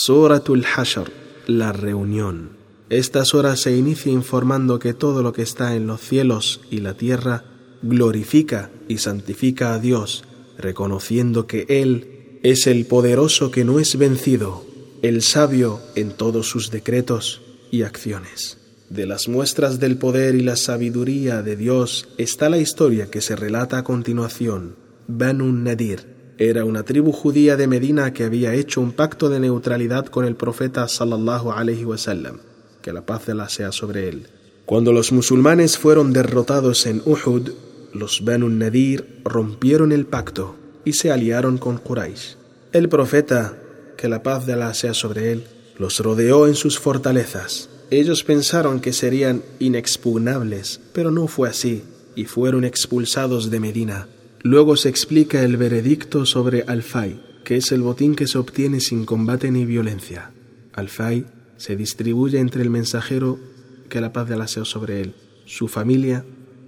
Suratul Hashr, la reunión. Esta sura se inicia informando que todo lo que está en los cielos y la tierra glorifica y santifica a Dios, reconociendo que Él es el poderoso que no es vencido, el sabio en todos sus decretos y acciones. De las muestras del poder y la sabiduría de Dios está la historia que se relata a continuación. Banu Nadir era una tribu judía de Medina que había hecho un pacto de neutralidad con el profeta sallallahu alaihi wasallam, que la paz de la sea sobre él. Cuando los musulmanes fueron derrotados en Uhud, los Banu Nadir rompieron el pacto y se aliaron con Quraysh. El profeta, que la paz de Allah sea sobre él, los rodeó en sus fortalezas. Ellos pensaron que serían inexpugnables, pero no fue así, y fueron expulsados de Medina. Luego se explica el veredicto sobre Al-Fay, que es el botín que se obtiene sin combate ni violencia. Al-Fay se distribuye entre el mensajero, que la paz de Allah sea sobre él, su familia,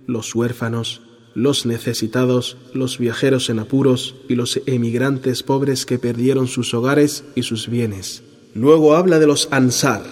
los huérfanos, los necesitados, los viajeros en apuros y los emigrantes pobres que perdieron sus hogares y sus bienes. Luego habla de los ansar,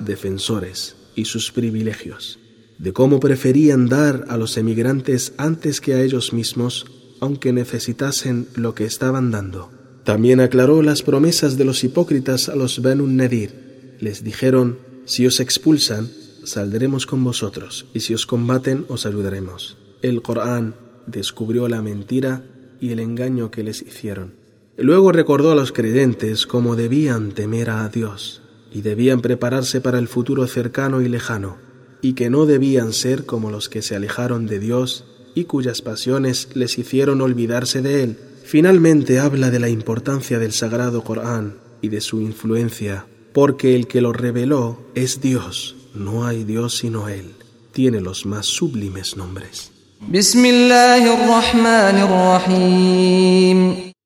defensores, y sus privilegios, de cómo preferían dar a los emigrantes antes que a ellos mismos, aunque necesitasen lo que estaban dando. También aclaró las promesas de los hipócritas a los Banu Nadir. Les dijeron, si os expulsan, saldremos con vosotros, y si os combaten, os ayudaremos. El Corán descubrió la mentira y el engaño que les hicieron. Luego recordó a los creyentes cómo debían temer a Dios y debían prepararse para el futuro cercano y lejano, y que no debían ser como los que se alejaron de Dios y cuyas pasiones les hicieron olvidarse de Él. Finalmente habla de la importancia del Sagrado Corán y de su influencia, porque el que lo reveló es Dios, no hay Dios sino Él, tiene los más sublimes nombres.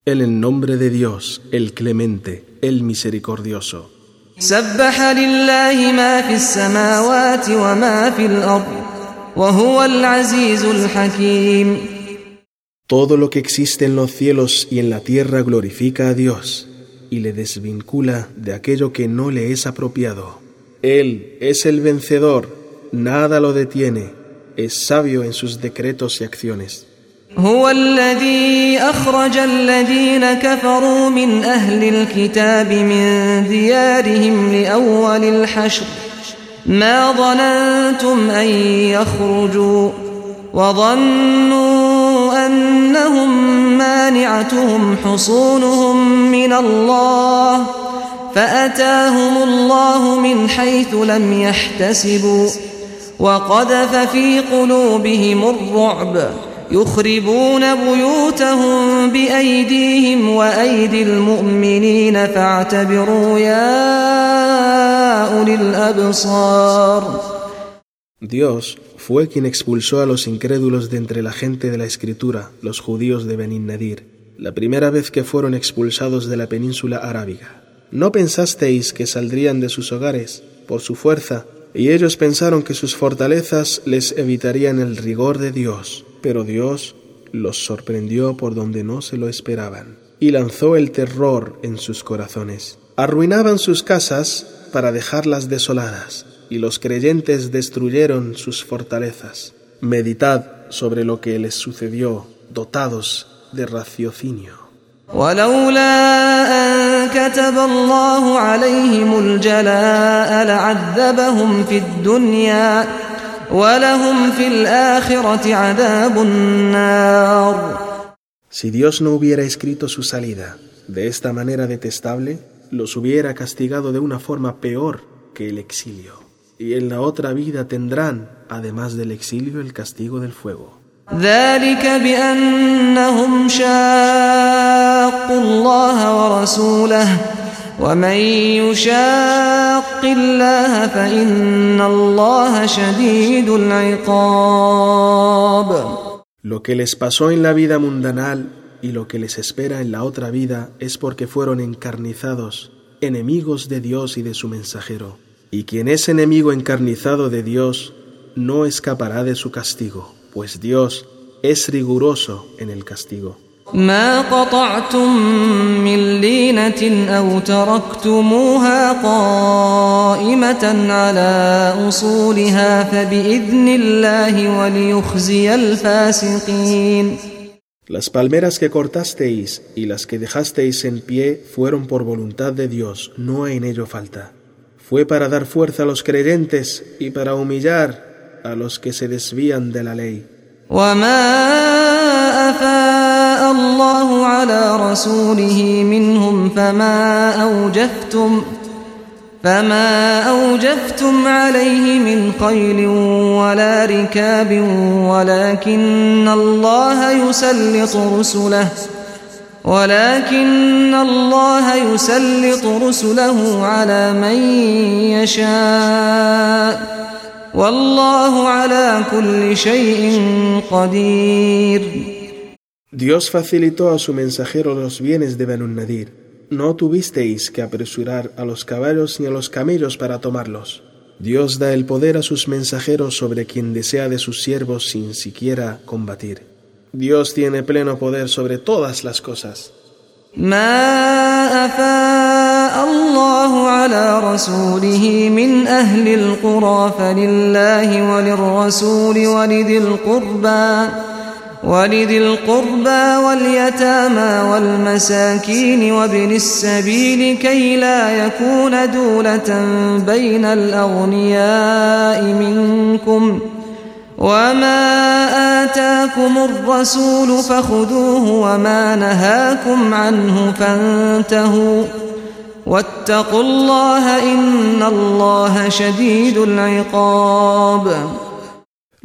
En el nombre de Dios, el clemente, el misericordioso. Todo lo que existe en los cielos y en la tierra glorifica a Dios y le desvincula de aquello que no le es apropiado. Él es el vencedor, nada lo detiene es sabio en sus decretos y acciones. هو الذي أخرج الذين كفروا من أهل الكتاب من ديارهم لأول الحشر ما ظننتم أن يخرجوا وظنوا أنهم مانعتهم حصونهم من الله فأتاهم الله من حيث لم يحتسبوا وقذف في قلوبهم الرعب يخربون بيوتهم بأيديهم وأيدي المؤمنين فاعتبروا يا أولي الأبصار Dios fue quien expulsó a los incrédulos de entre la gente de la escritura, los judíos de Benin Nadir, la primera vez que fueron expulsados de la península arábiga. ¿No pensasteis que saldrían de sus hogares por su fuerza y ellos pensaron que sus fortalezas les evitarían el rigor de Dios, pero Dios los sorprendió por donde no se lo esperaban y lanzó el terror en sus corazones. Arruinaban sus casas para dejarlas desoladas, y los creyentes destruyeron sus fortalezas. Meditad sobre lo que les sucedió, dotados de raciocinio. كتب الله عليهم الجلاء لعذبهم في الدنيا ولهم في الآخرة عذاب النار Si Dios no hubiera escrito su salida de esta manera detestable, los hubiera castigado de una forma peor que el exilio. Y en la otra vida tendrán, además del exilio, el castigo del fuego. ذلك بأنهم شاقوا الله ورسوله ومن يشاق الله فإن الله شديد العقاب Lo que les pasó en la vida mundanal y lo que les espera en la otra vida es porque fueron encarnizados, enemigos de Dios y de su mensajero. Y quien es enemigo encarnizado de Dios no escapará de su castigo pues Dios es riguroso en el castigo. ما قطعتم من لينة أو تركتموها قائمة على أصولها فبإذن الله وليخزي الفاسقين Las palmeras que cortasteis y las que dejasteis en pie fueron por voluntad de Dios, no hay en ello falta. Fue para dar fuerza a los creyentes y para humillar a los que se desvían de la ley. الله على رسوله منهم فما أوجفتم فما أوجفتم عليه من خيل ولا ركاب ولكن الله يسلط رسله ولكن الله يسلط رسله على من يشاء والله على كل شيء قدير Dios facilitó a su mensajero los bienes de Benun Nadir. No tuvisteis que apresurar a los caballos ni a los camellos para tomarlos. Dios da el poder a sus mensajeros sobre quien desea de sus siervos sin siquiera combatir. Dios tiene pleno poder sobre todas las cosas. ولذي القربى واليتامى والمساكين وابن السبيل كي لا يكون دولة بين الأغنياء منكم وما آتاكم الرسول فخذوه وما نهاكم عنه فانتهوا واتقوا الله إن الله شديد العقاب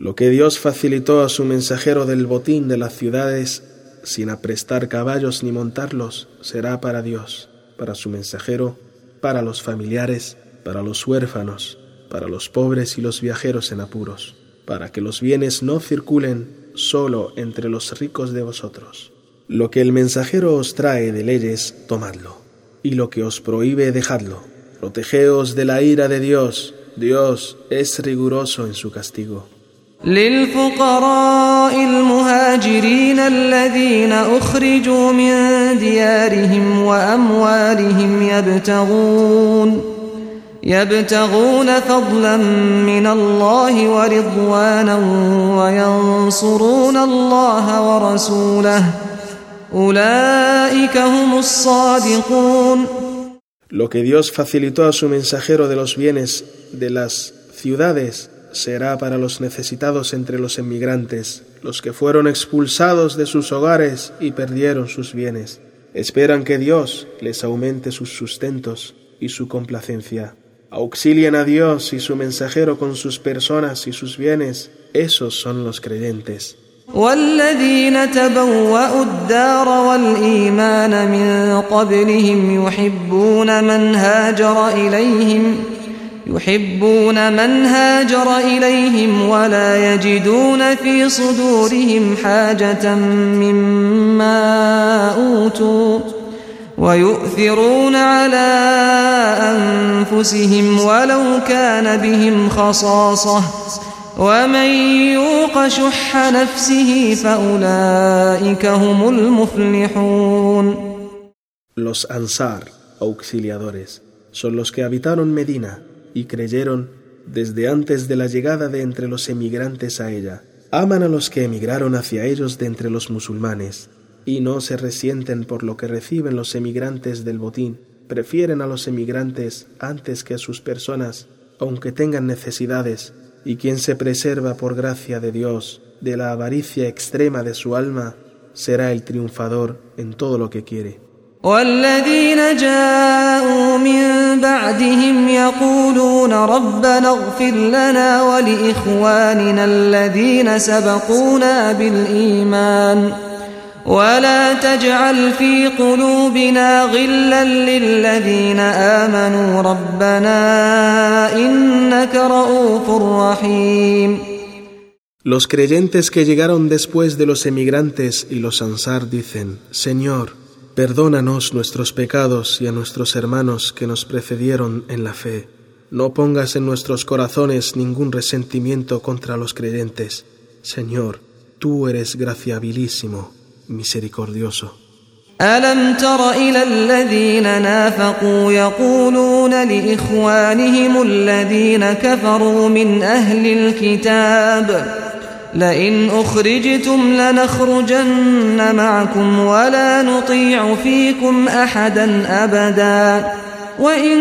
Lo que Dios facilitó a su mensajero del botín de las ciudades, sin aprestar caballos ni montarlos, será para Dios, para su mensajero, para los familiares, para los huérfanos, para los pobres y los viajeros en apuros, para que los bienes no circulen solo entre los ricos de vosotros. Lo que el mensajero os trae de leyes, tomadlo, y lo que os prohíbe, dejadlo. Protegeos de la ira de Dios, Dios es riguroso en su castigo. للفقراء المهاجرين الذين أخرجوا من ديارهم وأموالهم يبتغون يبتغون فضلا من الله ورضوانا وينصرون الله ورسوله. أولئك هم الصادقون. Lo que Dios facilitó a su mensajero de los bienes de las ciudades será para los necesitados entre los emigrantes, los que fueron expulsados de sus hogares y perdieron sus bienes. Esperan que Dios les aumente sus sustentos y su complacencia. Auxilien a Dios y su mensajero con sus personas y sus bienes. Esos son los creyentes. يحبون من هاجر إليهم ولا يجدون في صدورهم حاجة مما أوتوا ويؤثرون على أنفسهم ولو كان بهم خصاصة ومن يوق شح نفسه فأولئك هم المفلحون. Los Ansar, auxiliadores, son los que habitaron Medina y creyeron desde antes de la llegada de entre los emigrantes a ella. Aman a los que emigraron hacia ellos de entre los musulmanes y no se resienten por lo que reciben los emigrantes del botín. Prefieren a los emigrantes antes que a sus personas, aunque tengan necesidades, y quien se preserva por gracia de Dios de la avaricia extrema de su alma, será el triunfador en todo lo que quiere. والذين جاءوا من بعدهم يقولون ربنا اغفر لنا ولإخواننا الذين سبقونا بالإيمان ولا تجعل في قلوبنا غلا للذين آمنوا ربنا إنك رؤوف رحيم. Los creyentes que llegaron después de los emigrantes y los ansar dicen, Señor, Perdónanos nuestros pecados y a nuestros hermanos que nos precedieron en la fe. No pongas en nuestros corazones ningún resentimiento contra los creyentes. Señor, tú eres graciabilísimo, misericordioso. ألم تر إلى الذين نافقوا يقولون لإخوانهم الذين كفروا من أهل الكتاب لئن أخرجتم لنخرجن معكم ولا نطيع فيكم أحدا أبدا وإن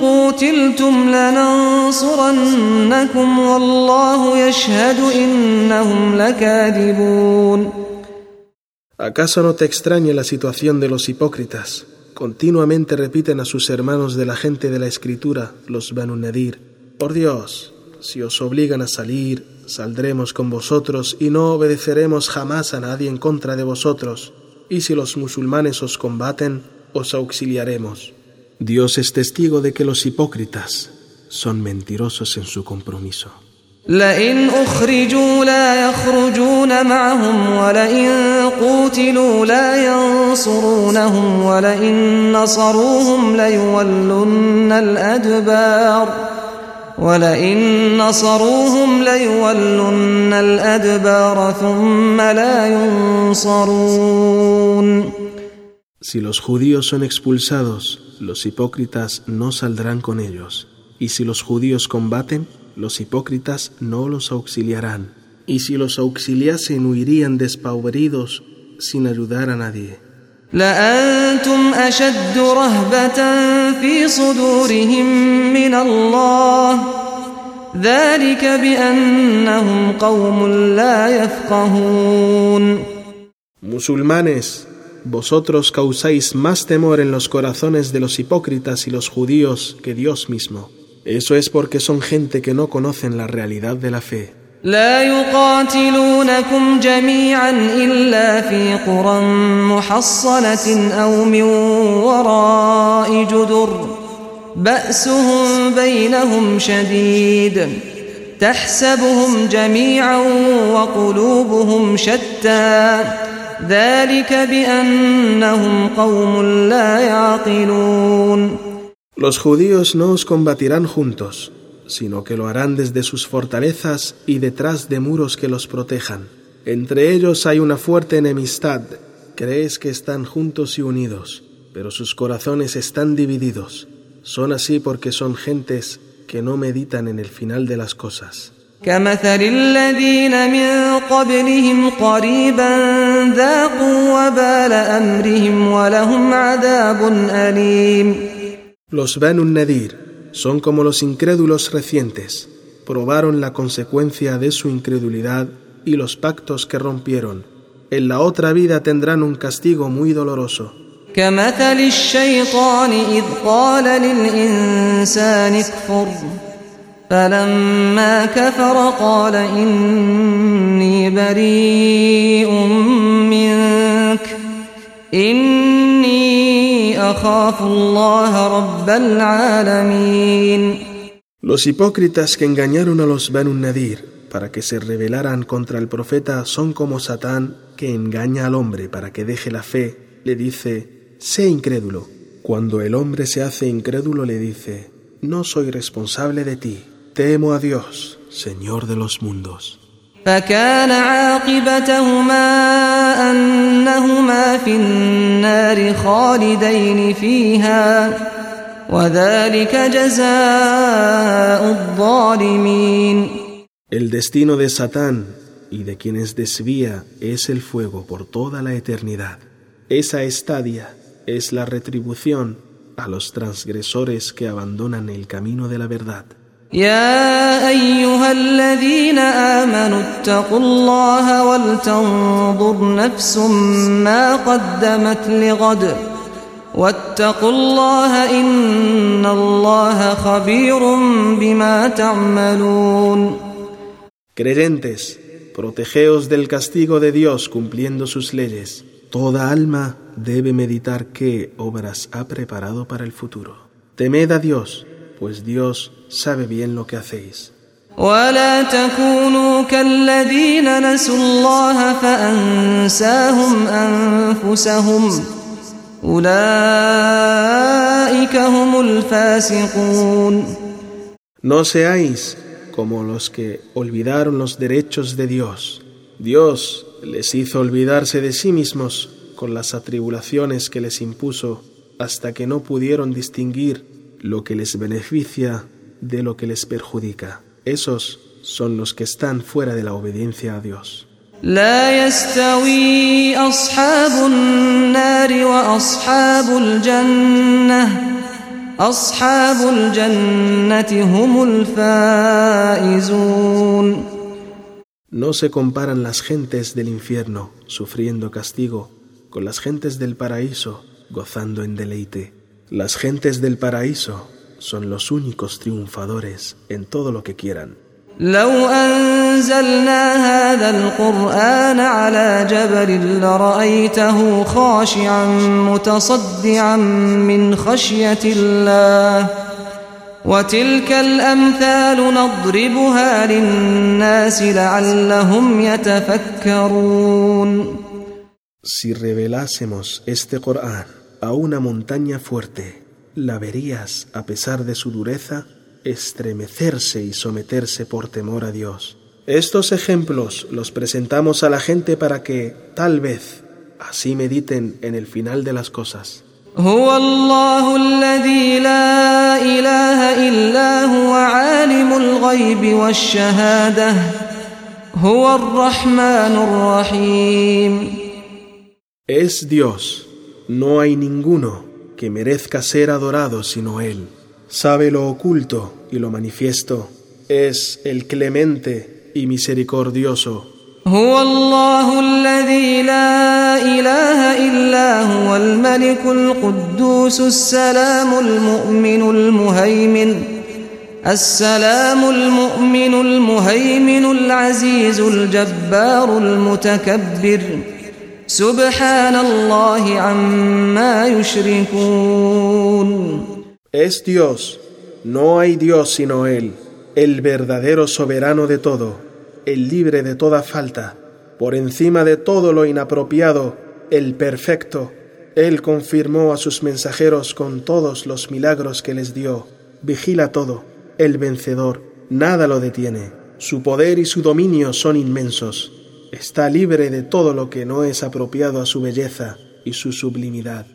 قوتلتم لننصرنكم والله يشهد إنهم لكاذبون ¿Acaso no te extraña la situación de los hipócritas? Continuamente repiten a sus hermanos de la gente de la escritura, los Banu Nadir, por Dios, si os obligan a salir, saldremos con vosotros y no obedeceremos jamás a nadie en contra de vosotros, y si los musulmanes os combaten, os auxiliaremos. Dios es testigo de que los hipócritas son mentirosos en su compromiso. لئن أخرجوا لا يخرجون معهم ولئن قوتلوا لا ينصرونهم ولئن نصروهم ليولن الأدبار ولئن نصروهم ليولن الأدبار ثم لا ينصرون Si los judíos son expulsados, los hipócritas no saldrán con ellos. Y si los judíos combaten, los hipócritas no los auxiliarán, y si los auxiliasen huirían despavoridos sin ayudar a nadie. لأنتم أشد رهبة في صدورهم من الله ذلك بأنهم قوم لا يفقهون Musulmanes, vosotros causáis más temor en los corazones de los hipócritas y los judíos que Dios mismo. Eso es porque son gente que no conocen la realidad de la fe. لا يقاتلونكم جميعا إلا في قرى محصنة أو من وراء جدر. بأسهم بينهم شديد. تحسبهم جميعا وقلوبهم شتى. ذلك بأنهم قوم لا يعقلون. Los judíos no os combatirán juntos, sino que lo harán desde sus fortalezas y detrás de muros que los protejan. Entre ellos hay una fuerte enemistad. Crees que están juntos y unidos, pero sus corazones están divididos. Son así porque son gentes que no meditan en el final de las cosas. كمثل الذين من قبلهم قريبا ذاقوا وبال أمرهم ولهم عذاب أليم Los Banu Nadir son como los incrédulos recientes, probaron la consecuencia de su incredulidad y los pactos que rompieron. En la otra vida tendrán un castigo muy doloroso. كمثل الشيطان إذ قال للإنسان اكفر فلما كفر قال إني بريء منك إني أخاف الله رب العالمين Los hipócritas que engañaron a los Banu Nadir para que se rebelaran contra el profeta son como Satán que engaña al hombre para que deje la fe, le dice, sé incrédulo. Cuando el hombre se hace incrédulo le dice, no soy responsable de ti, temo a Dios, Señor de los mundos. فكان عاقبتهما أنهما في النار خالدين فيها وذلك جزاء الظالمين El destino de Satán y de quienes desvía es el fuego por toda la eternidad. Esa estadia es la retribución a los transgresores que abandonan el camino de la verdad. يا أيها الذين آمنوا اتقوا الله ولتنظر نفس ما قدمت لغد واتقوا الله إن الله خبير بما تعملون Creyentes, protegeos del castigo de Dios cumpliendo sus leyes. Toda alma debe meditar qué obras ha preparado para el futuro. Temed a Dios, pues Dios sabe bien lo que hacéis. ولا تكونوا كالذين نسوا الله فأنساهم أنفسهم أولئك هم الفاسقون No seáis como los que olvidaron los derechos de Dios. Dios les hizo olvidarse de sí mismos con las atribulaciones que les impuso hasta que no pudieron distinguir lo que les beneficia de lo que les perjudica. Esos son los que están fuera de la obediencia a Dios. لا يستوي أصحاب النار وأصحاب الجنة أصحاب الجنة هم الفائزون No se comparan las gentes del infierno, sufriendo castigo, con las gentes del paraíso, gozando en deleite. Las gentes del paraíso son los únicos triunfadores en todo lo que quieran. لو أنزلنا هذا القرآن على جبل لرأيته خاشعا متصدعا من خشية الله وتلك الأمثال نضربها للناس لعلهم يتفكرون Si revelásemos este Corán a una montaña fuerte, la verías, a pesar de su dureza, estremecerse y someterse por temor a Dios. Estos ejemplos los presentamos a la gente para que, tal vez, así mediten en el final de las cosas. هو الله الذي لا إله إلا هو عالم الغيب والشهادة هو الرحمن الرحيم Es Dios, no hay ninguno que merezca ser adorado sino Él. Sabe lo oculto y lo manifiesto. Es el clemente y misericordioso. هو الله الذي لا إله إلا هو الملك القدوس السلام المؤمن المهيمن السلام المؤمن المهيمن العزيز الجبار المتكبر سبحان الله عما يشركون Es Dios, no hay Dios sino Él, el verdadero soberano de todo, el libre de toda falta, por encima de todo lo inapropiado, el perfecto. Él confirmó a sus mensajeros con todos los milagros que les dio. Vigila todo, el vencedor, nada lo detiene. Su poder y su dominio son inmensos. Está libre de todo lo que no es apropiado a su belleza y su sublimidad.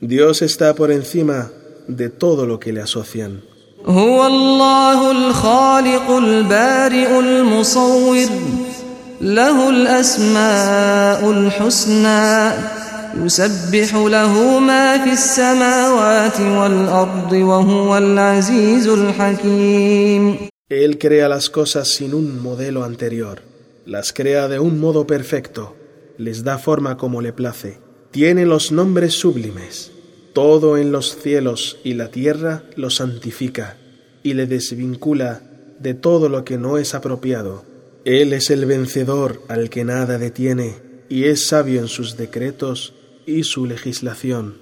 Dios está por encima de todo lo que le asocian. هو الله الخالق البارئ المصور له الأسماء الحسنى يسبح له ما في السماوات والأرض وهو العزيز الحكيم Él crea las cosas sin un modelo anterior, las crea de un modo perfecto, les da forma como le place, tiene los nombres sublimes, todo en los cielos y la tierra lo santifica y le desvincula de todo lo que no es apropiado. Él es el vencedor al que nada detiene y es sabio en sus decretos y su legislación.